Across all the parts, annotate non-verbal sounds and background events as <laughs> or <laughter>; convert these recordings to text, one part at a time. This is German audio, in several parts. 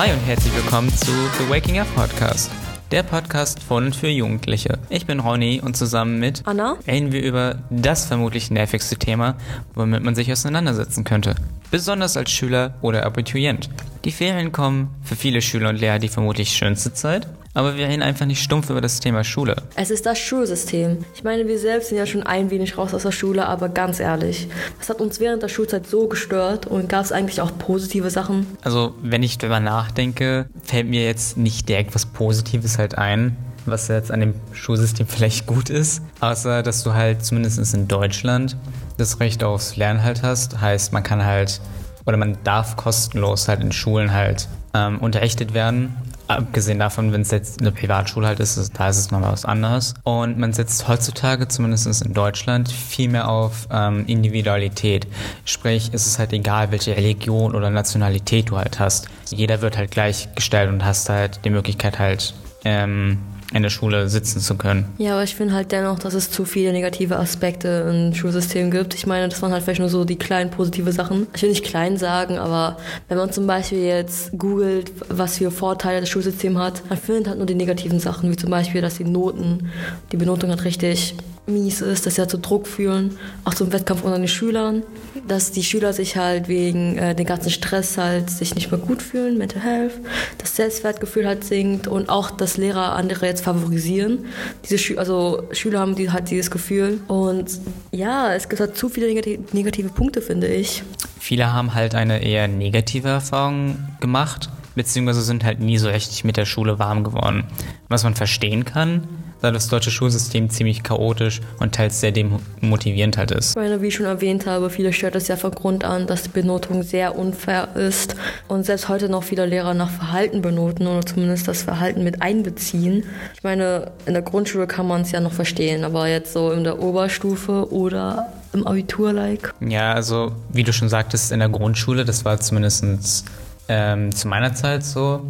Hi und herzlich willkommen zu The Waking Up Podcast. Der Podcast von und für Jugendliche. Ich bin Ronny und zusammen mit Anna reden wir über das vermutlich nervigste Thema, womit man sich auseinandersetzen könnte. Besonders als Schüler oder Abiturient. Die Ferien kommen für viele Schüler und Lehrer die vermutlich schönste Zeit, aber wir reden einfach nicht stumpf über das Thema Schule. Es ist das Schulsystem. Ich meine, wir selbst sind ja schon ein wenig raus aus der Schule, aber ganz ehrlich, das hat uns während der Schulzeit so gestört und gab es eigentlich auch positive Sachen? Also, wenn ich darüber nachdenke, fällt mir jetzt nicht direkt was Positives halt ein, was jetzt an dem Schulsystem <laughs> vielleicht gut ist, außer dass du halt zumindest in Deutschland das Recht aufs Lernen halt hast. Heißt, man kann halt oder man darf kostenlos halt in Schulen halt ähm, unterrichtet werden. Abgesehen davon, wenn es jetzt eine Privatschule halt ist, da ist es nochmal was anderes. Und man setzt heutzutage, zumindest in Deutschland, viel mehr auf ähm, Individualität. Sprich, ist es halt egal, welche Religion oder Nationalität du halt hast. Jeder wird halt gleichgestellt und hast halt die Möglichkeit halt ähm, in der Schule sitzen zu können. Ja, aber ich finde halt dennoch, dass es zu viele negative Aspekte im Schulsystem gibt. Ich meine, das waren halt vielleicht nur so die kleinen positive Sachen. Ich will nicht klein sagen, aber wenn man zum Beispiel jetzt googelt, was für Vorteile das Schulsystem hat, man findet halt nur die negativen Sachen, wie zum Beispiel, dass die Noten, die Benotung halt richtig mies ist, dass sie halt zu Druck fühlen, auch zum Wettkampf unter den Schülern, dass die Schüler sich halt wegen äh, den ganzen Stress halt sich nicht mehr gut fühlen, Mental Health, das Selbstwertgefühl halt sinkt und auch, dass Lehrer andere jetzt favorisieren. Diese Schü also Schüler haben die, halt dieses Gefühl und ja, es gibt halt zu viele negative Punkte, finde ich. Viele haben halt eine eher negative Erfahrung gemacht, beziehungsweise sind halt nie so richtig mit der Schule warm geworden. Was man verstehen kann, da das deutsche Schulsystem ziemlich chaotisch und teils sehr demotivierend halt ist. Ich meine, wie ich schon erwähnt habe, viele stört es ja von Grund an, dass die Benotung sehr unfair ist und selbst heute noch viele Lehrer nach Verhalten benoten oder zumindest das Verhalten mit einbeziehen. Ich meine, in der Grundschule kann man es ja noch verstehen, aber jetzt so in der Oberstufe oder im Abitur-like. Ja, also wie du schon sagtest, in der Grundschule, das war zumindest ähm, zu meiner Zeit so,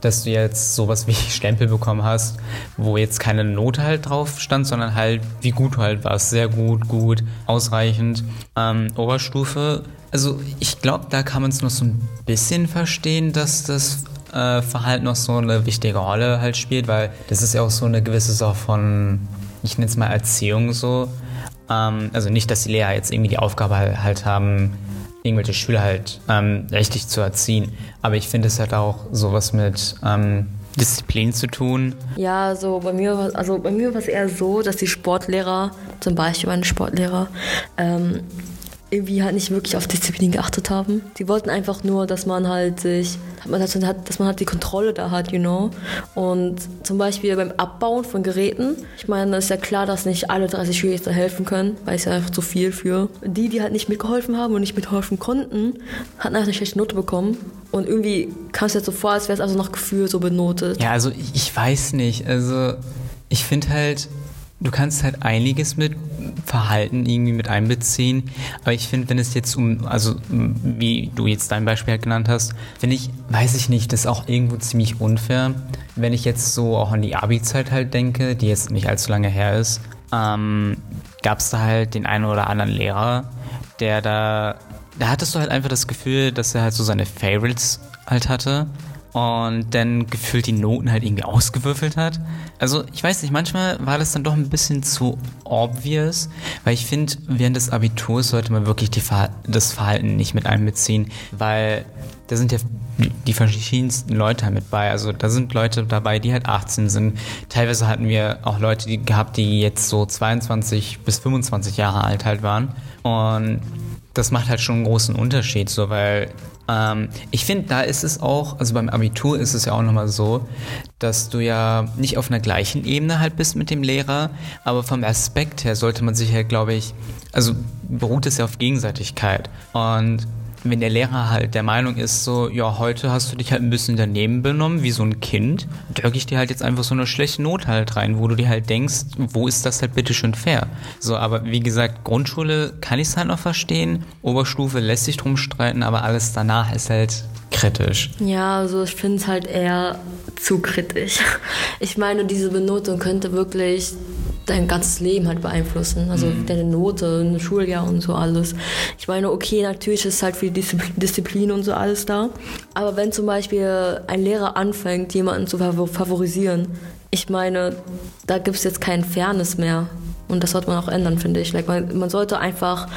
dass du jetzt sowas wie <laughs> Stempel bekommen hast, wo jetzt keine Note halt drauf stand, sondern halt wie gut du halt warst. Sehr gut, gut, ausreichend. Ähm, Oberstufe, also ich glaube, da kann man es noch so ein bisschen verstehen, dass das äh, Verhalten noch so eine wichtige Rolle halt spielt, weil das ist ja auch so eine gewisse Sache von, ich nenne es mal Erziehung so. Ähm, also nicht, dass die Lehrer jetzt irgendwie die Aufgabe halt haben, irgendwelche Schüler halt ähm, richtig zu erziehen. Aber ich finde, es hat auch sowas mit ähm, Disziplin zu tun. Ja, so bei mir, also bei mir war es eher so, dass die Sportlehrer, zum Beispiel meine Sportlehrer, ähm, irgendwie halt nicht wirklich auf Disziplin geachtet haben. Die wollten einfach nur, dass man halt sich, dass man halt die Kontrolle da hat, you know. Und zum Beispiel beim Abbauen von Geräten, ich meine, es ist ja klar, dass nicht alle 30 Schüler da helfen können, weil es ja einfach zu viel für. Die, die halt nicht mitgeholfen haben und nicht mithelfen konnten, hatten einfach eine schlechte Note bekommen. Und irgendwie kam es jetzt so vor, als wäre es also noch Gefühl so benotet. Ja, also ich weiß nicht. Also ich finde halt, du kannst halt einiges mit Verhalten irgendwie mit einbeziehen. Aber ich finde, wenn es jetzt um, also wie du jetzt dein Beispiel halt genannt hast, finde ich, weiß ich nicht, das ist auch irgendwo ziemlich unfair. Wenn ich jetzt so auch an die Abi-Zeit halt denke, die jetzt nicht allzu lange her ist, ähm, gab es da halt den einen oder anderen Lehrer, der da, da hattest du halt einfach das Gefühl, dass er halt so seine Favorites halt hatte und dann gefühlt die Noten halt irgendwie ausgewürfelt hat. Also ich weiß nicht, manchmal war das dann doch ein bisschen zu obvious, weil ich finde, während des Abiturs sollte man wirklich Ver das Verhalten nicht mit einbeziehen, weil da sind ja die verschiedensten Leute mit bei. Also da sind Leute dabei, die halt 18 sind. Teilweise hatten wir auch Leute die gehabt, die jetzt so 22 bis 25 Jahre alt halt waren. Und das macht halt schon einen großen Unterschied, so weil ähm, ich finde, da ist es auch, also beim Abitur ist es ja auch nochmal so, dass du ja nicht auf einer gleichen Ebene halt bist mit dem Lehrer, aber vom Aspekt her sollte man sich halt, glaube ich, also beruht es ja auf Gegenseitigkeit. Und wenn der Lehrer halt der Meinung ist, so, ja, heute hast du dich halt ein bisschen daneben benommen, wie so ein Kind, drücke ich dir halt jetzt einfach so eine schlechte Not halt rein, wo du dir halt denkst, wo ist das halt bitte schön fair? So, aber wie gesagt, Grundschule kann ich es halt noch verstehen, Oberstufe lässt sich drum streiten, aber alles danach ist halt kritisch. Ja, also ich finde es halt eher zu kritisch. <laughs> Ich meine, diese Benotung könnte wirklich dein ganzes Leben halt beeinflussen. Also mhm. deine Note, ein Schuljahr und so alles. Ich meine, okay, natürlich ist halt viel Disziplin und so alles da. Aber wenn zum Beispiel ein Lehrer anfängt, jemanden zu favorisieren, ich meine, da gibt es jetzt kein Fairness mehr. Und das sollte man auch ändern, finde ich. Like, man, man sollte einfach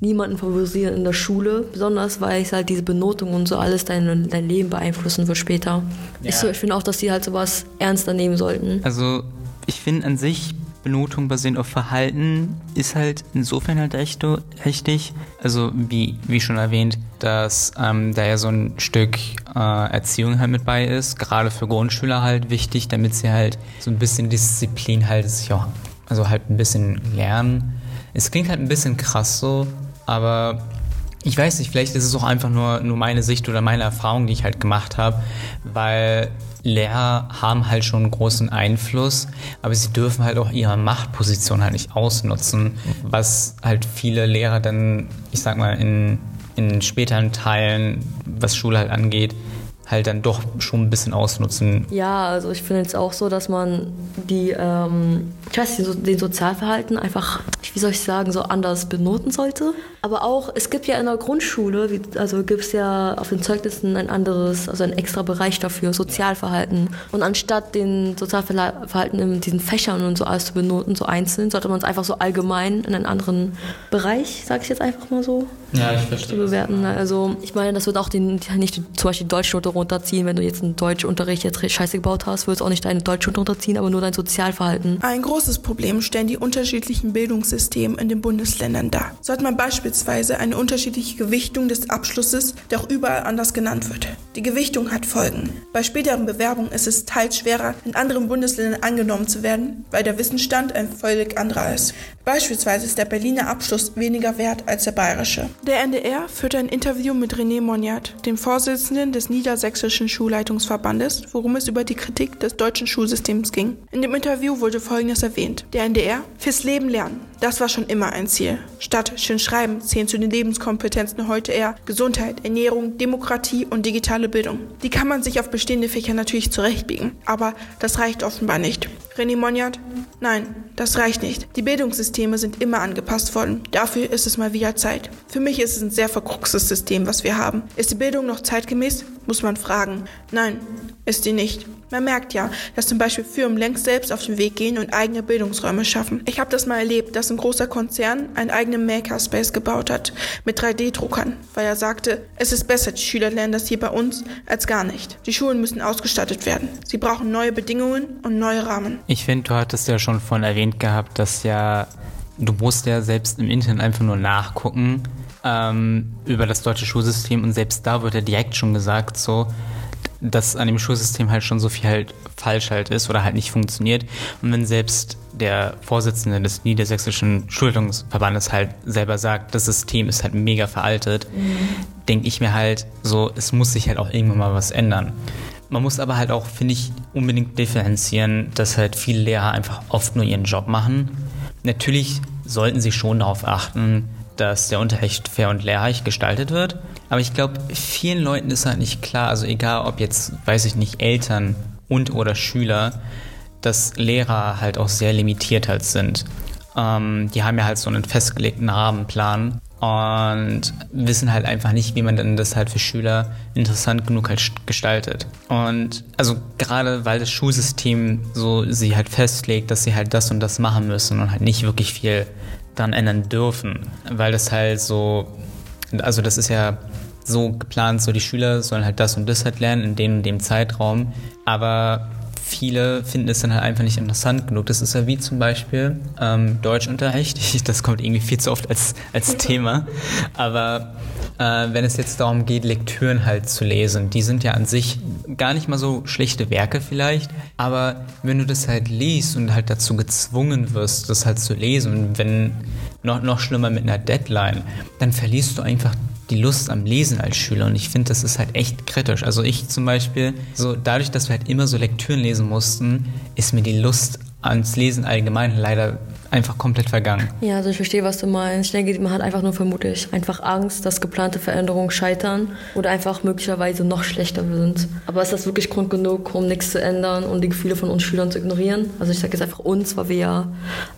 niemanden favorisieren in der Schule, besonders weil es halt diese Benotung und so alles dein, dein Leben beeinflussen wird später. Ja. Ich, so, ich finde auch, dass die halt sowas ernster nehmen sollten. Also ich finde an sich Benotung basierend auf Verhalten ist halt insofern halt echt richtig. Also wie, wie schon erwähnt, dass ähm, da ja so ein Stück äh, Erziehung halt mit bei ist, gerade für Grundschüler halt wichtig, damit sie halt so ein bisschen Disziplin halt sich auch, also halt ein bisschen lernen. Es klingt halt ein bisschen krass so, aber ich weiß nicht, vielleicht ist es auch einfach nur, nur meine Sicht oder meine Erfahrung, die ich halt gemacht habe, weil Lehrer haben halt schon einen großen Einfluss, aber sie dürfen halt auch ihre Machtposition halt nicht ausnutzen, was halt viele Lehrer dann, ich sag mal, in, in späteren Teilen, was Schule halt angeht, halt dann doch schon ein bisschen ausnutzen. Ja, also ich finde jetzt auch so, dass man die, ähm, ich weiß nicht, den Sozialverhalten einfach, wie soll ich sagen, so anders benoten sollte. Aber auch, es gibt ja in der Grundschule, wie, also gibt es ja auf den Zeugnissen ein anderes, also ein extra Bereich dafür, Sozialverhalten. Und anstatt den Sozialverhalten in diesen Fächern und so alles zu benoten, so einzeln, sollte man es einfach so allgemein in einen anderen Bereich, sage ich jetzt einfach mal so, ja, ich verstehe. zu bewerten. Also ich meine, das wird auch den, nicht zum Beispiel die Deutschnote runterziehen, wenn du jetzt einen Deutschunterricht jetzt scheiße gebaut hast, wird es auch nicht deine Deutschnote runterziehen, aber nur dein Sozialverhalten. Ein großes Problem stellen die unterschiedlichen Bildungssysteme in den Bundesländern dar. Sollte man beispielsweise eine unterschiedliche Gewichtung des Abschlusses, der auch überall anders genannt wird. Die Gewichtung hat Folgen. Bei späteren Bewerbungen ist es teils schwerer, in anderen Bundesländern angenommen zu werden, weil der Wissensstand ein völlig anderer ist. Beispielsweise ist der Berliner Abschluss weniger wert als der bayerische. Der NDR führte ein Interview mit René Monjat, dem Vorsitzenden des Niedersächsischen Schulleitungsverbandes, worum es über die Kritik des deutschen Schulsystems ging. In dem Interview wurde Folgendes erwähnt. Der NDR fürs Leben lernen. Das war schon immer ein Ziel. Statt schön schreiben zählen zu den Lebenskompetenzen heute eher Gesundheit, Ernährung, Demokratie und digitale Bildung. Die kann man sich auf bestehende Fächer natürlich zurechtbiegen, aber das reicht offenbar nicht. René Monjat? Nein, das reicht nicht. Die Bildungssysteme sind immer angepasst worden. Dafür ist es mal wieder Zeit. Für mich ist es ein sehr verkruxtes System, was wir haben. Ist die Bildung noch zeitgemäß? Muss man fragen. Nein, ist sie nicht. Man merkt ja, dass zum Beispiel Firmen längst selbst auf den Weg gehen und eigene Bildungsräume schaffen. Ich habe das mal erlebt, dass ein großer Konzern einen eigenen Makerspace gebaut hat mit 3D-Druckern, weil er sagte, es ist besser, die Schüler lernen das hier bei uns als gar nicht. Die Schulen müssen ausgestattet werden. Sie brauchen neue Bedingungen und neue Rahmen. Ich finde, du hattest ja schon von erwähnt gehabt, dass ja du musst ja selbst im Internet einfach nur nachgucken ähm, über das deutsche Schulsystem und selbst da wird ja direkt schon gesagt so dass an dem Schulsystem halt schon so viel halt falsch halt ist oder halt nicht funktioniert. Und wenn selbst der Vorsitzende des Niedersächsischen Schulungsverbandes halt selber sagt, das System ist halt mega veraltet, mhm. denke ich mir halt so, es muss sich halt auch irgendwann mal was ändern. Man muss aber halt auch, finde ich, unbedingt differenzieren, dass halt viele Lehrer einfach oft nur ihren Job machen. Natürlich sollten sie schon darauf achten, dass der Unterricht fair und lehrreich gestaltet wird. Aber ich glaube, vielen Leuten ist halt nicht klar, also egal ob jetzt, weiß ich nicht, Eltern und oder Schüler, dass Lehrer halt auch sehr limitiert halt sind. Ähm, die haben ja halt so einen festgelegten Rahmenplan und wissen halt einfach nicht, wie man denn das halt für Schüler interessant genug halt gestaltet. Und also gerade weil das Schulsystem so sie halt festlegt, dass sie halt das und das machen müssen und halt nicht wirklich viel dann ändern dürfen, weil das halt so, also das ist ja so geplant, so die Schüler sollen halt das und das halt lernen in dem und dem Zeitraum, aber viele finden es dann halt einfach nicht interessant genug. Das ist ja wie zum Beispiel ähm, Deutschunterricht. <laughs> Das kommt irgendwie viel zu oft als, als Thema. Aber äh, wenn es jetzt darum geht, Lektüren halt zu lesen, die sind ja an sich gar nicht mal so schlechte Werke vielleicht. Aber wenn du das halt liest und halt dazu gezwungen wirst, das halt zu lesen, und wenn noch, noch schlimmer mit einer Deadline, dann verlierst du einfach die Lust am Lesen als Schüler und ich finde, das ist halt echt kritisch. Also ich zum Beispiel, so dadurch, dass wir halt immer so Lektüren lesen mussten, ist mir die Lust ans Lesen allgemein leider einfach komplett vergangen. Ja, also ich verstehe, was du meinst. Ich denke, man hat einfach nur vermutlich einfach Angst, dass geplante Veränderungen scheitern oder einfach möglicherweise noch schlechter sind. Aber ist das wirklich Grund genug, um nichts zu ändern und die Gefühle von uns Schülern zu ignorieren? Also ich sage jetzt einfach uns, weil wir ja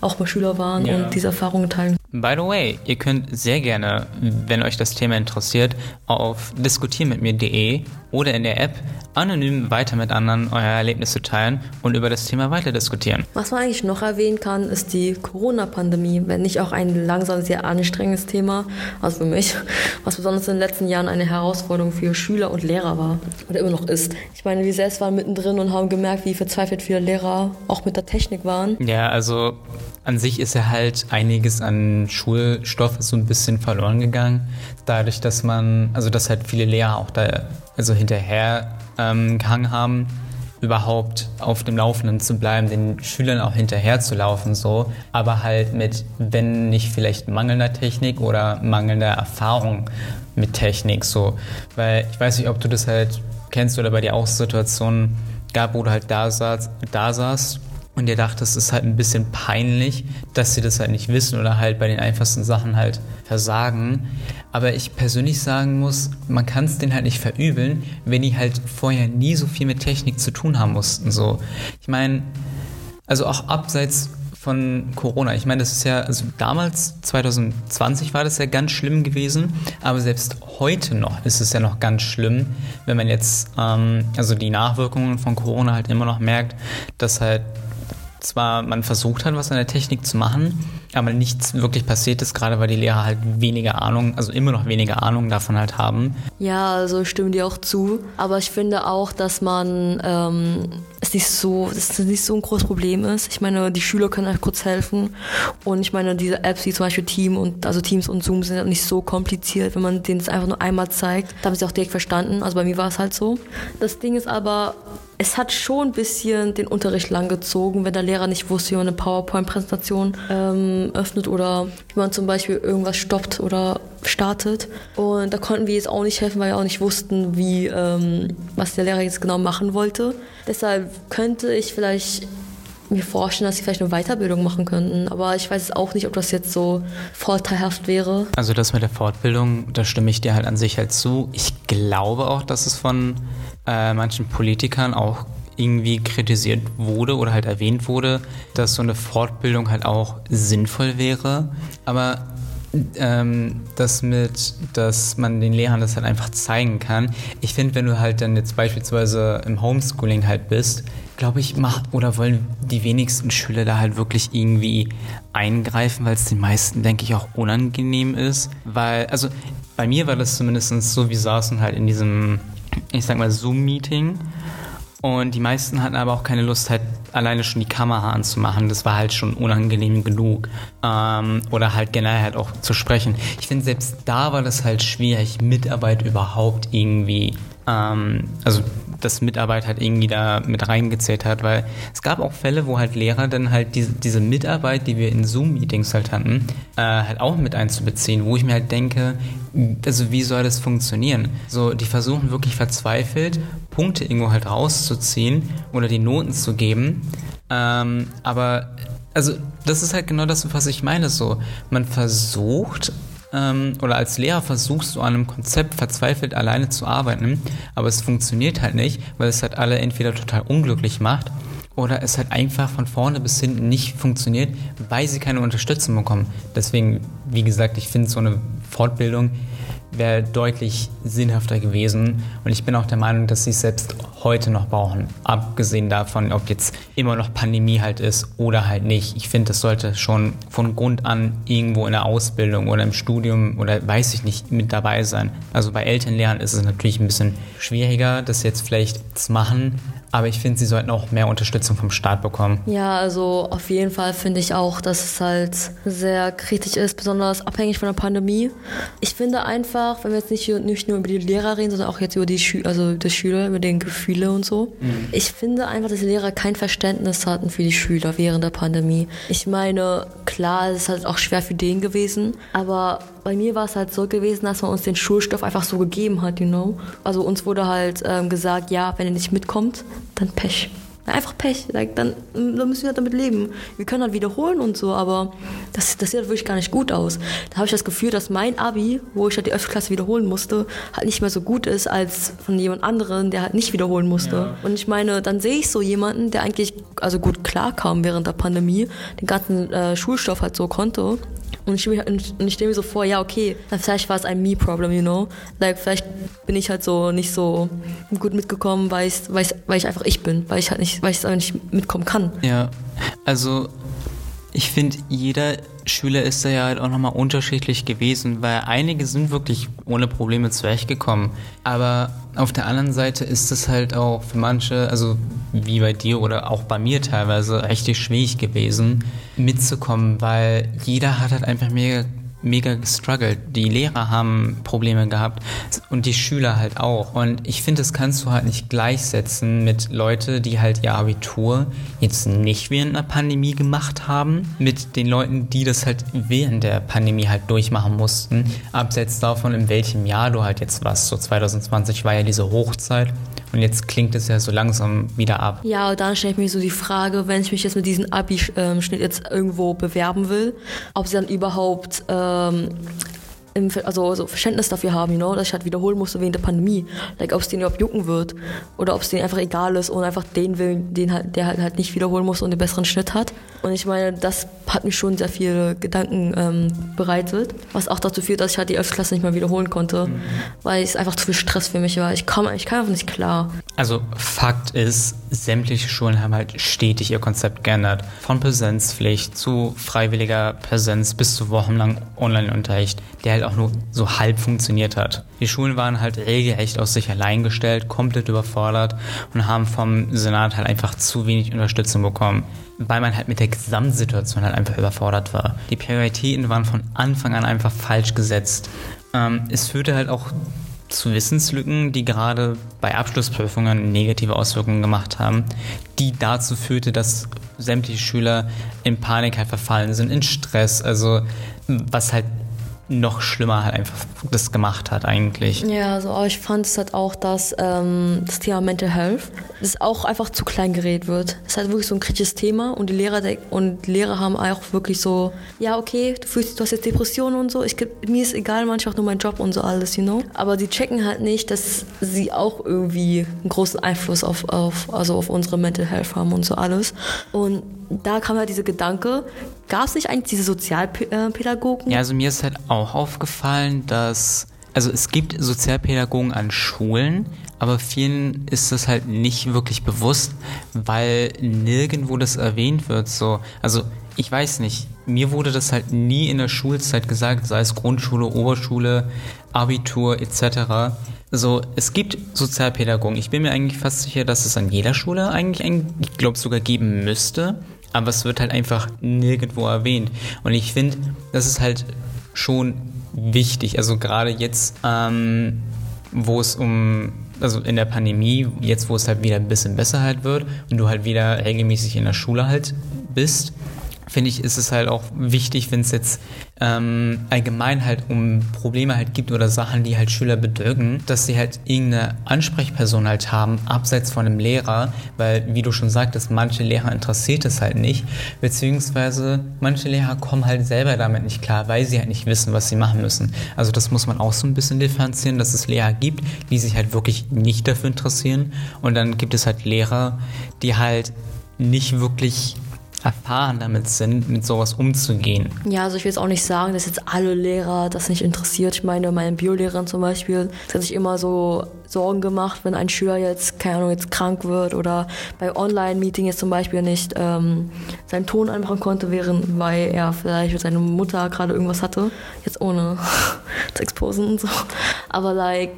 auch mal Schüler waren ja. und diese Erfahrungen teilen. By the way, ihr könnt sehr gerne, wenn euch das Thema interessiert, auf diskutiermitmir.de oder in der App anonym weiter mit anderen eure Erlebnisse teilen und über das Thema weiter diskutieren. Was man eigentlich noch erwähnen kann, ist die Corona-Pandemie, wenn nicht auch ein langsam sehr anstrengendes Thema, also für mich, was besonders in den letzten Jahren eine Herausforderung für Schüler und Lehrer war oder immer noch ist. Ich meine, wir selbst waren mittendrin und haben gemerkt, wie verzweifelt viele Lehrer auch mit der Technik waren. Ja, also an sich ist ja halt einiges an Schulstoff so ein bisschen verloren gegangen. Dadurch, dass man, also dass halt viele Lehrer auch da also hinterher ähm, gehangen haben, überhaupt auf dem Laufenden zu bleiben, den Schülern auch hinterher zu laufen, so. Aber halt mit, wenn nicht vielleicht mangelnder Technik oder mangelnder Erfahrung mit Technik, so. Weil ich weiß nicht, ob du das halt kennst oder bei dir auch Situationen gab, wo du halt da saß, da saßt und ihr dachte, es ist halt ein bisschen peinlich, dass sie das halt nicht wissen oder halt bei den einfachsten Sachen halt versagen. Aber ich persönlich sagen muss, man kann es denen halt nicht verübeln, wenn die halt vorher nie so viel mit Technik zu tun haben mussten. So, ich meine, also auch abseits von Corona. Ich meine, das ist ja, also damals, 2020 war das ja ganz schlimm gewesen, aber selbst heute noch ist es ja noch ganz schlimm, wenn man jetzt, ähm, also die Nachwirkungen von Corona halt immer noch merkt, dass halt zwar man versucht hat, was an der Technik zu machen, aber nichts wirklich passiert ist, gerade weil die Lehrer halt weniger Ahnung, also immer noch weniger Ahnung davon halt haben. Ja, also stimmen die auch zu. Aber ich finde auch, dass man ähm, es nicht so, dass es nicht so ein großes Problem ist. Ich meine, die Schüler können halt kurz helfen. Und ich meine, diese Apps wie zum Beispiel Team und also Teams und Zoom sind halt nicht so kompliziert, wenn man denen das einfach nur einmal zeigt. Da haben sie auch direkt verstanden. Also bei mir war es halt so. Das Ding ist aber, es hat schon ein bisschen den Unterricht langgezogen, wenn der Lehrer nicht wusste, wie man eine PowerPoint-Präsentation ähm, öffnet oder wie man zum Beispiel irgendwas stoppt oder startet. Und da konnten wir jetzt auch nicht helfen, weil wir auch nicht wussten, wie, ähm, was der Lehrer jetzt genau machen wollte. Deshalb könnte ich vielleicht mir vorstellen, dass sie vielleicht eine Weiterbildung machen könnten. Aber ich weiß auch nicht, ob das jetzt so vorteilhaft wäre. Also das mit der Fortbildung, da stimme ich dir halt an sich halt zu. Ich glaube auch, dass es von äh, manchen Politikern auch irgendwie kritisiert wurde oder halt erwähnt wurde, dass so eine Fortbildung halt auch sinnvoll wäre. Aber ähm, das mit, dass man den Lehrern das halt einfach zeigen kann. Ich finde, wenn du halt dann jetzt beispielsweise im Homeschooling halt bist, glaube ich, macht oder wollen die wenigsten Schüler da halt wirklich irgendwie eingreifen, weil es den meisten, denke ich, auch unangenehm ist. Weil, also bei mir war das zumindest so, wir saßen halt in diesem, ich sag mal, Zoom-Meeting und die meisten hatten aber auch keine Lust, halt alleine schon die Kamera anzumachen. Das war halt schon unangenehm genug. Ähm, oder halt generell halt auch zu sprechen. Ich finde, selbst da war das halt schwierig, Mitarbeit überhaupt irgendwie, ähm, also dass Mitarbeit halt irgendwie da mit reingezählt hat, weil es gab auch Fälle, wo halt Lehrer dann halt diese, diese Mitarbeit, die wir in Zoom-Meetings halt hatten, äh, halt auch mit einzubeziehen, wo ich mir halt denke, also wie soll das funktionieren? So, die versuchen wirklich verzweifelt, Punkte irgendwo halt rauszuziehen oder die Noten zu geben, ähm, aber also das ist halt genau das, was ich meine. So, man versucht ähm, oder als Lehrer versuchst du an einem Konzept verzweifelt alleine zu arbeiten, aber es funktioniert halt nicht, weil es halt alle entweder total unglücklich macht oder es halt einfach von vorne bis hinten nicht funktioniert, weil sie keine Unterstützung bekommen. Deswegen, wie gesagt, ich finde so eine Fortbildung wäre deutlich sinnhafter gewesen. Und ich bin auch der Meinung, dass sie es selbst heute noch brauchen. Abgesehen davon, ob jetzt immer noch Pandemie halt ist oder halt nicht. Ich finde, das sollte schon von Grund an irgendwo in der Ausbildung oder im Studium oder weiß ich nicht mit dabei sein. Also bei Elternlehrern ist es natürlich ein bisschen schwieriger, das jetzt vielleicht zu machen. Aber ich finde, sie sollten auch mehr Unterstützung vom Staat bekommen. Ja, also auf jeden Fall finde ich auch, dass es halt sehr kritisch ist, besonders abhängig von der Pandemie. Ich finde einfach, wenn wir jetzt nicht, nicht nur über die Lehrer reden, sondern auch jetzt über die, Schü also die Schüler, über die Gefühle und so. Mhm. Ich finde einfach, dass die Lehrer kein Verständnis hatten für die Schüler während der Pandemie. Ich meine, klar, es ist halt auch schwer für den gewesen, aber bei mir war es halt so gewesen, dass man uns den Schulstoff einfach so gegeben hat, you know. Also uns wurde halt ähm, gesagt, ja, wenn ihr nicht mitkommt, dann Pech. Einfach Pech. Like, dann, dann müssen wir halt damit leben. Wir können halt wiederholen und so, aber das, das sieht halt wirklich gar nicht gut aus. Da habe ich das Gefühl, dass mein Abi, wo ich halt die 11. Klasse wiederholen musste, halt nicht mehr so gut ist als von jemand anderen, der halt nicht wiederholen musste. Ja. Und ich meine, dann sehe ich so jemanden, der eigentlich also gut klarkam während der Pandemie, den ganzen äh, Schulstoff halt so konnte und ich, und ich stelle mir so vor, ja, okay, vielleicht war es ein Me-Problem, you know? Like, vielleicht bin ich halt so nicht so gut mitgekommen, weil ich, weil, ich, weil ich einfach ich bin, weil ich halt nicht, weil ich einfach nicht mitkommen kann. Ja, also ich finde, jeder Schüler ist da ja halt auch nochmal unterschiedlich gewesen, weil einige sind wirklich ohne Probleme zurechtgekommen. Aber auf der anderen Seite ist es halt auch für manche, also wie bei dir oder auch bei mir teilweise, richtig schwierig gewesen, mitzukommen, weil jeder hat halt einfach mega mega gestruggelt. Die Lehrer haben Probleme gehabt und die Schüler halt auch. Und ich finde, das kannst du halt nicht gleichsetzen mit Leute, die halt ihr Abitur jetzt nicht während einer Pandemie gemacht haben, mit den Leuten, die das halt während der Pandemie halt durchmachen mussten. Abseits davon, in welchem Jahr du halt jetzt warst. So 2020 war ja diese Hochzeit. Und jetzt klingt es ja so langsam wieder ab. Ja, und dann stelle ich mir so die Frage, wenn ich mich jetzt mit diesem Abi-Schnitt jetzt irgendwo bewerben will, ob sie dann überhaupt ähm, im, also, also Verständnis dafür haben, you know, dass ich halt wiederholen musste wegen der Pandemie. Like, ob es denen überhaupt jucken wird oder ob es denen einfach egal ist und einfach den will, den halt, der halt, halt nicht wiederholen muss und den besseren Schnitt hat. Und ich meine, das hat mir schon sehr viele Gedanken ähm, bereitet, was auch dazu führt, dass ich halt die 11. Klasse nicht mehr wiederholen konnte, mhm. weil es einfach zu viel Stress für mich war. Ich komme ich kam einfach nicht klar. Also Fakt ist, sämtliche Schulen haben halt stetig ihr Konzept geändert. Von Präsenzpflicht zu freiwilliger Präsenz bis zu wochenlang Online-Unterricht, der halt auch nur so halb funktioniert hat. Die Schulen waren halt regelrecht aus sich allein gestellt, komplett überfordert und haben vom Senat halt einfach zu wenig Unterstützung bekommen weil man halt mit der Gesamtsituation halt einfach überfordert war. Die Prioritäten waren von Anfang an einfach falsch gesetzt. Ähm, es führte halt auch zu Wissenslücken, die gerade bei Abschlussprüfungen negative Auswirkungen gemacht haben, die dazu führte, dass sämtliche Schüler in Panik halt verfallen sind, in Stress, also was halt noch schlimmer halt einfach das gemacht hat eigentlich. Ja, also ich fand es halt auch, dass ähm, das Thema Mental Health das auch einfach zu klein geredet wird. Das ist halt wirklich so ein kritisches Thema und die Lehrer und Lehrer haben auch wirklich so, ja okay, du fühlst, du hast jetzt Depressionen und so, ich, mir ist egal, manchmal auch nur mein Job und so alles, you know. Aber die checken halt nicht, dass sie auch irgendwie einen großen Einfluss auf, auf, also auf unsere Mental Health haben und so alles. Und da kam halt dieser Gedanke, gab es nicht eigentlich diese Sozialpädagogen? Ja, also mir ist halt auch aufgefallen, dass, also es gibt Sozialpädagogen an Schulen, aber vielen ist das halt nicht wirklich bewusst, weil nirgendwo das erwähnt wird. So, also ich weiß nicht, mir wurde das halt nie in der Schulzeit gesagt, sei es Grundschule, Oberschule, Abitur etc. So, es gibt Sozialpädagogen. Ich bin mir eigentlich fast sicher, dass es an jeder Schule eigentlich, ich glaube sogar geben müsste aber es wird halt einfach nirgendwo erwähnt. Und ich finde, das ist halt schon wichtig. Also gerade jetzt, ähm, wo es um, also in der Pandemie, jetzt wo es halt wieder ein bisschen besser halt wird und du halt wieder regelmäßig in der Schule halt bist, finde ich, ist es halt auch wichtig, wenn es jetzt ähm, allgemein halt um Probleme halt gibt oder Sachen, die halt Schüler bedrücken, dass sie halt irgendeine Ansprechperson halt haben, abseits von einem Lehrer, weil, wie du schon sagtest, manche Lehrer interessiert es halt nicht, beziehungsweise manche Lehrer kommen halt selber damit nicht klar, weil sie halt nicht wissen, was sie machen müssen. Also das muss man auch so ein bisschen differenzieren, dass es Lehrer gibt, die sich halt wirklich nicht dafür interessieren und dann gibt es halt Lehrer, die halt nicht wirklich erfahren damit sind, mit sowas umzugehen. Ja, also ich will jetzt auch nicht sagen, dass jetzt alle Lehrer das nicht interessiert. Ich meine, meine Biolehrerin zum Beispiel, hat sich immer so Sorgen gemacht, wenn ein Schüler jetzt, keine Ahnung, jetzt krank wird oder bei Online-Meeting jetzt zum Beispiel nicht ähm, seinen Ton anmachen konnte, während, weil er vielleicht mit seiner Mutter gerade irgendwas hatte. Jetzt ohne <laughs> zu exposen und so. Aber like,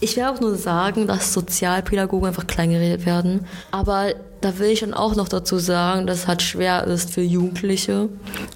ich will auch nur sagen, dass Sozialpädagogen einfach klein geredet werden. Aber da will ich dann auch noch dazu sagen, dass es halt schwer ist für Jugendliche.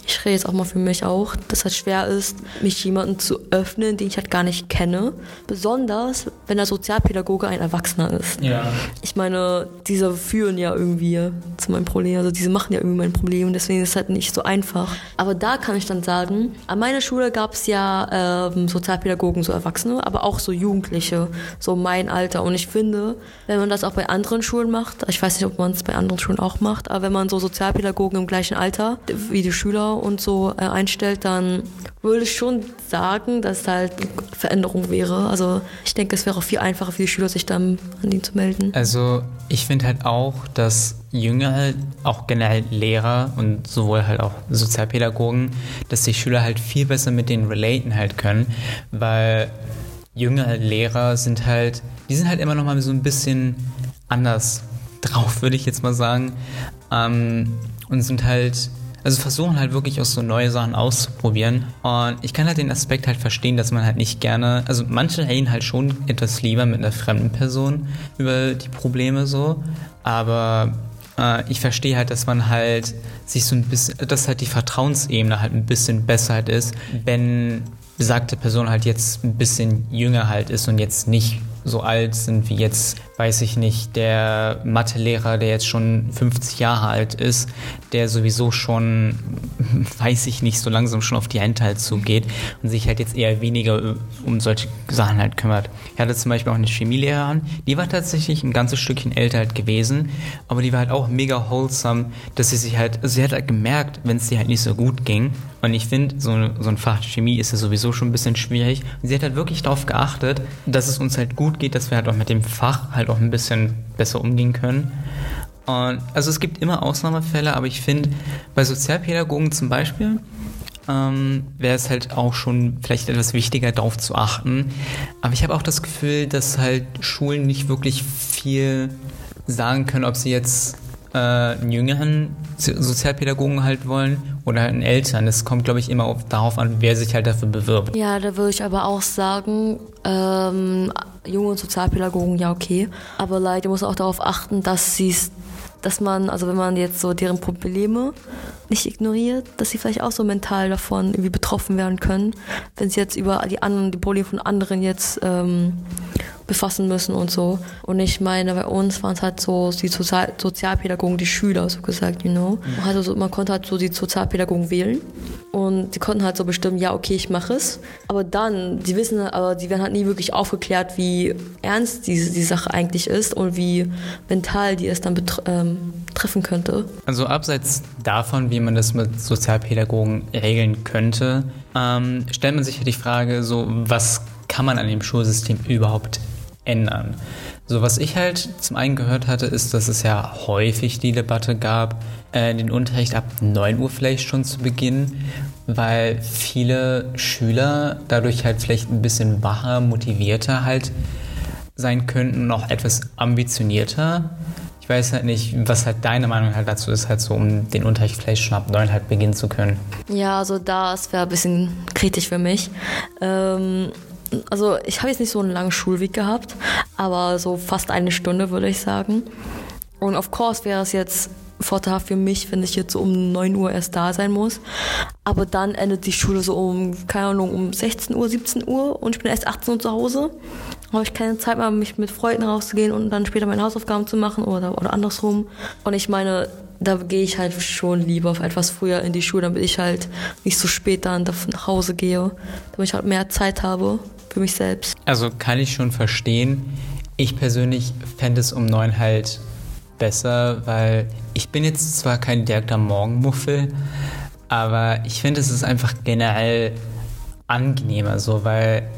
Ich rede jetzt auch mal für mich auch, dass es halt schwer ist, mich jemanden zu öffnen, den ich halt gar nicht kenne. Besonders, wenn der Sozialpädagoge ein Erwachsener ist. Ja. Ich meine, diese führen ja irgendwie zu meinem Problem. Also diese machen ja irgendwie mein Problem. Deswegen ist es halt nicht so einfach. Aber da kann ich dann sagen, an meiner Schule gab es ja ähm, Sozialpädagogen, so Erwachsene, aber auch so Jugendliche, so mein Alter. Und ich finde, wenn man das auch bei anderen Schulen macht, ich weiß nicht, ob man es bei anderen Schulen auch macht. Aber wenn man so Sozialpädagogen im gleichen Alter wie die Schüler und so äh, einstellt, dann würde ich schon sagen, dass halt eine Veränderung wäre. Also ich denke, es wäre auch viel einfacher für die Schüler, sich dann an ihn zu melden. Also ich finde halt auch, dass Jüngere, auch generell Lehrer und sowohl halt auch Sozialpädagogen, dass die Schüler halt viel besser mit denen relaten halt können, weil jüngere Lehrer sind halt, die sind halt immer noch mal so ein bisschen anders drauf, würde ich jetzt mal sagen. Ähm, und sind halt, also versuchen halt wirklich auch so neue Sachen auszuprobieren. Und ich kann halt den Aspekt halt verstehen, dass man halt nicht gerne, also manche reden halt schon etwas lieber mit einer fremden Person über die Probleme so, aber äh, ich verstehe halt, dass man halt sich so ein bisschen, dass halt die Vertrauensebene halt ein bisschen besser halt ist, wenn besagte Person halt jetzt ein bisschen jünger halt ist und jetzt nicht so alt sind wie jetzt, weiß ich nicht, der Mathelehrer, der jetzt schon 50 Jahre alt ist, der sowieso schon, <laughs> weiß ich nicht, so langsam schon auf die halt zugeht und sich halt jetzt eher weniger um solche Sachen halt kümmert. Ich hatte zum Beispiel auch eine Chemielehrerin, die war tatsächlich ein ganzes Stückchen älter halt gewesen, aber die war halt auch mega wholesome, dass sie sich halt, also sie hat halt gemerkt, wenn es dir halt nicht so gut ging, und ich finde, so, so ein Fach Chemie ist ja sowieso schon ein bisschen schwierig. Und sie hat halt wirklich darauf geachtet, dass es uns halt gut geht, dass wir halt auch mit dem Fach halt auch ein bisschen besser umgehen können. Und also es gibt immer Ausnahmefälle, aber ich finde, bei Sozialpädagogen zum Beispiel ähm, wäre es halt auch schon vielleicht etwas wichtiger, darauf zu achten. Aber ich habe auch das Gefühl, dass halt Schulen nicht wirklich viel sagen können, ob sie jetzt äh, einen jüngeren Sozialpädagogen halt wollen oder einen Eltern. Es kommt, glaube ich, immer auf, darauf an, wer sich halt dafür bewirbt. Ja, da würde ich aber auch sagen, ähm, junge Sozialpädagogen, ja okay. Aber leider muss auch darauf achten, dass sie dass man, also wenn man jetzt so deren Probleme nicht ignoriert, dass sie vielleicht auch so mental davon irgendwie betroffen werden können, wenn sie jetzt über die anderen, die Probleme von anderen jetzt ähm, befassen müssen und so. Und ich meine, bei uns waren es halt so die Sozial Sozialpädagogen, die Schüler, so gesagt, you know. Man, halt so, man konnte halt so die Sozialpädagogen wählen und die konnten halt so bestimmen, ja, okay, ich mache es. Aber dann, die wissen, aber die werden halt nie wirklich aufgeklärt, wie ernst die, die Sache eigentlich ist und wie mental die es dann ähm, treffen könnte. Also abseits davon, wie man das mit Sozialpädagogen regeln könnte, ähm, stellt man sich ja die Frage, so was kann man an dem Schulsystem überhaupt ändern. So, was ich halt zum einen gehört hatte, ist, dass es ja häufig die Debatte gab, äh, den Unterricht ab 9 Uhr vielleicht schon zu beginnen, weil viele Schüler dadurch halt vielleicht ein bisschen wacher, motivierter halt sein könnten und auch etwas ambitionierter. Ich weiß halt nicht, was halt deine Meinung halt dazu ist, halt so, um den Unterricht vielleicht schon ab 9 halt beginnen zu können. Ja, also das wäre ein bisschen kritisch für mich. Ähm also ich habe jetzt nicht so einen langen Schulweg gehabt, aber so fast eine Stunde würde ich sagen. Und of course wäre es jetzt vorteilhaft für mich, wenn ich jetzt so um 9 Uhr erst da sein muss. Aber dann endet die Schule so um, keine Ahnung, um 16 Uhr, 17 Uhr und ich bin erst 18 Uhr zu Hause. Habe ich keine Zeit mehr, mich mit Freunden rauszugehen und dann später meine Hausaufgaben zu machen oder, oder andersrum. Und ich meine, da gehe ich halt schon lieber etwas früher in die Schule, damit ich halt nicht so spät dann nach Hause gehe, damit ich halt mehr Zeit habe für mich selbst. Also kann ich schon verstehen. Ich persönlich fände es um neun halt besser, weil ich bin jetzt zwar kein direkter Morgenmuffel, aber ich finde es ist einfach generell angenehmer so, weil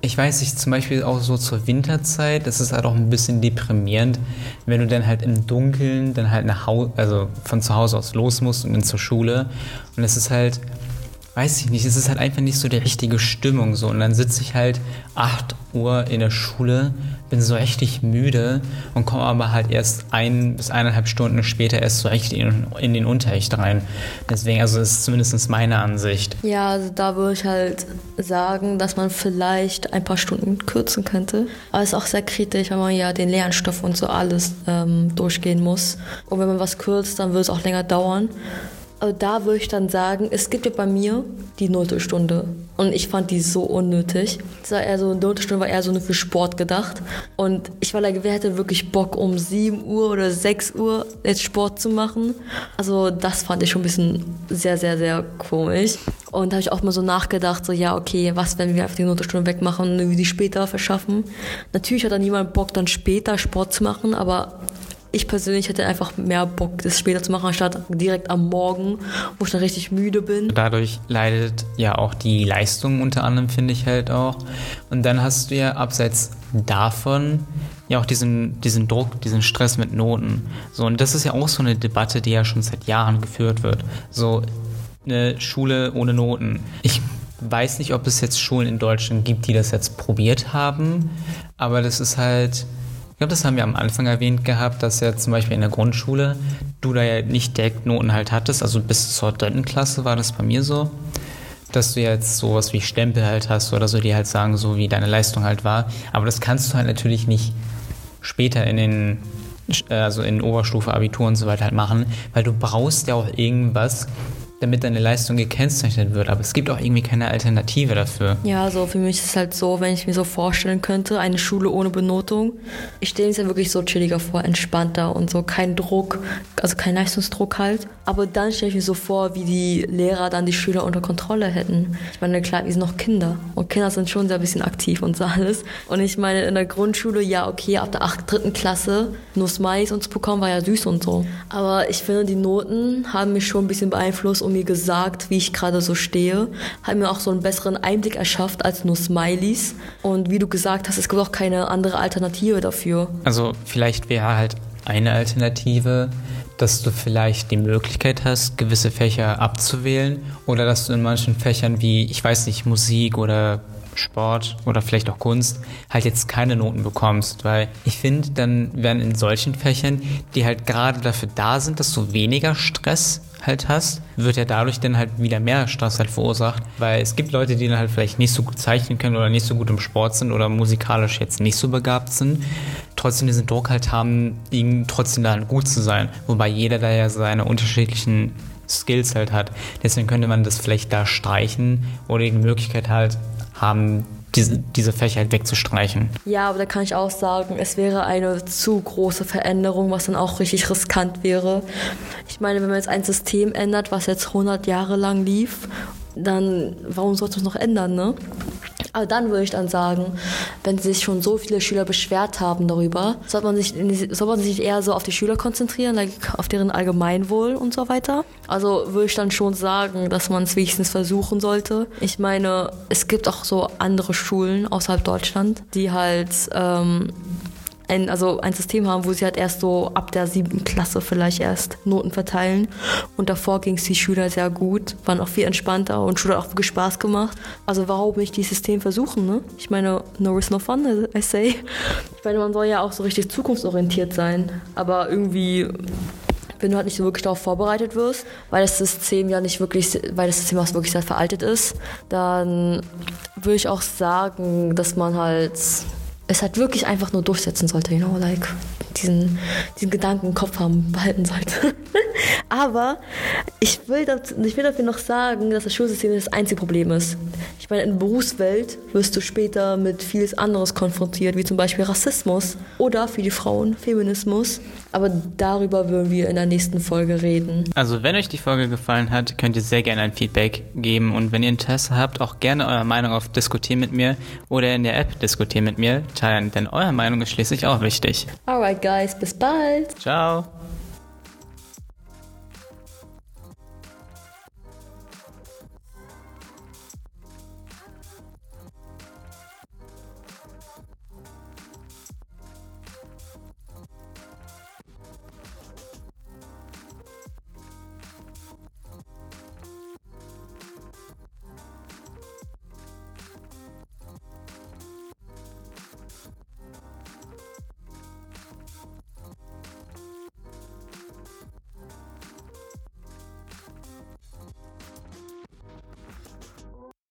ich weiß nicht, zum Beispiel auch so zur Winterzeit, das ist halt auch ein bisschen deprimierend, wenn du dann halt im Dunkeln dann halt nach Hause, also von zu Hause aus los musst und dann zur Schule. Und es ist halt, weiß ich nicht, es ist halt einfach nicht so die richtige Stimmung so. Und dann sitze ich halt 8 Uhr in der Schule, bin so richtig müde und komme aber halt erst ein bis eineinhalb Stunden später erst so richtig in, in den Unterricht rein. Deswegen, also das ist zumindest meine Ansicht. Ja, also da würde ich halt sagen, dass man vielleicht ein paar Stunden kürzen könnte. Aber es ist auch sehr kritisch, wenn man ja den Lernstoff und so alles ähm, durchgehen muss. Und wenn man was kürzt, dann wird es auch länger dauern. Aber da würde ich dann sagen, es gibt ja bei mir die nullte Stunde. Und ich fand die so unnötig. Das war eher so, eine nullte Stunde war eher so nur für Sport gedacht. Und ich war like, wer hätte wirklich Bock, um 7 Uhr oder 6 Uhr jetzt Sport zu machen? Also das fand ich schon ein bisschen sehr, sehr, sehr komisch. Und da habe ich auch mal so nachgedacht, so ja, okay, was, wenn wir einfach die Notenstunde wegmachen und irgendwie die später verschaffen? Natürlich hat dann niemand Bock, dann später Sport zu machen, aber ich persönlich hätte einfach mehr Bock, das später zu machen, anstatt direkt am Morgen, wo ich dann richtig müde bin. Dadurch leidet ja auch die Leistung unter anderem, finde ich halt auch. Und dann hast du ja abseits davon ja auch diesen, diesen Druck, diesen Stress mit Noten. So, und das ist ja auch so eine Debatte, die ja schon seit Jahren geführt wird. So, eine Schule ohne Noten. Ich weiß nicht, ob es jetzt Schulen in Deutschland gibt, die das jetzt probiert haben, aber das ist halt glaube, das haben wir am Anfang erwähnt gehabt, dass ja zum Beispiel in der Grundschule du da ja nicht direkt Noten halt hattest. Also bis zur dritten Klasse war das bei mir so, dass du jetzt sowas wie Stempel halt hast oder so, die halt sagen, so wie deine Leistung halt war. Aber das kannst du halt natürlich nicht später in den also in Oberstufe, Abitur und so weiter halt machen, weil du brauchst ja auch irgendwas, damit deine Leistung gekennzeichnet wird. Aber es gibt auch irgendwie keine Alternative dafür. Ja, so für mich ist es halt so, wenn ich mir so vorstellen könnte, eine Schule ohne Benotung. Ich stelle es ja wirklich so chilliger vor, entspannter und so kein Druck, also kein Leistungsdruck halt. Aber dann stelle ich mir so vor, wie die Lehrer dann die Schüler unter Kontrolle hätten. Ich meine, klar, wir sind noch Kinder und Kinder sind schon sehr ein bisschen aktiv und so alles. Und ich meine, in der Grundschule, ja, okay, ab der 8., 3. Klasse nur Smileys und zu bekommen, war ja süß und so. Aber ich finde, die Noten haben mich schon ein bisschen beeinflusst, um mir gesagt, wie ich gerade so stehe, hat mir auch so einen besseren Einblick erschafft als nur Smileys. Und wie du gesagt hast, es gibt auch keine andere Alternative dafür. Also vielleicht wäre halt eine Alternative, dass du vielleicht die Möglichkeit hast, gewisse Fächer abzuwählen oder dass du in manchen Fächern wie, ich weiß nicht, Musik oder Sport oder vielleicht auch Kunst halt jetzt keine Noten bekommst, weil ich finde, dann werden in solchen Fächern, die halt gerade dafür da sind, dass du weniger Stress halt hast, wird ja dadurch dann halt wieder mehr Stress halt verursacht, weil es gibt Leute, die dann halt vielleicht nicht so gut zeichnen können oder nicht so gut im Sport sind oder musikalisch jetzt nicht so begabt sind, trotzdem diesen Druck halt haben, ihnen trotzdem dann gut zu sein, wobei jeder da ja seine unterschiedlichen Skills halt hat. Deswegen könnte man das vielleicht da streichen oder die Möglichkeit halt haben, diese, diese Fächer halt wegzustreichen. Ja, aber da kann ich auch sagen, es wäre eine zu große Veränderung, was dann auch richtig riskant wäre. Ich meine, wenn man jetzt ein System ändert, was jetzt 100 Jahre lang lief, dann warum sollte es noch ändern, ne? Aber dann würde ich dann sagen, wenn sich schon so viele Schüler beschwert haben darüber, sollte man sich, sollte man sich eher so auf die Schüler konzentrieren, auf deren Allgemeinwohl und so weiter. Also würde ich dann schon sagen, dass man es wenigstens versuchen sollte. Ich meine, es gibt auch so andere Schulen außerhalb Deutschland, die halt ähm, ein, also ein System haben, wo sie halt erst so ab der siebten Klasse vielleicht erst Noten verteilen. Und davor ging es die Schüler sehr gut, waren auch viel entspannter und Schule hat auch wirklich Spaß gemacht. Also warum nicht dieses System versuchen, ne? Ich meine, no risk, no fun, I say. Ich meine, man soll ja auch so richtig zukunftsorientiert sein, aber irgendwie wenn du halt nicht so wirklich darauf vorbereitet wirst, weil das System ja nicht wirklich, weil das System auch wirklich sehr veraltet ist, dann würde ich auch sagen, dass man halt es halt wirklich einfach nur durchsetzen sollte, you know, like diesen, diesen Gedanken im Kopf haben, behalten sollte. <laughs> Aber ich will, das, ich will dafür noch sagen, dass das Schulsystem das einzige Problem ist. Ich meine, in der Berufswelt wirst du später mit vieles anderes konfrontiert, wie zum Beispiel Rassismus oder für die Frauen Feminismus. Aber darüber würden wir in der nächsten Folge reden. Also wenn euch die Folge gefallen hat, könnt ihr sehr gerne ein Feedback geben und wenn ihr Interesse habt, auch gerne eure Meinung auf Diskutieren mit mir oder in der App Diskutieren mit mir teilen, denn eure Meinung ist schließlich auch wichtig. Alright guys, bis bald. Ciao.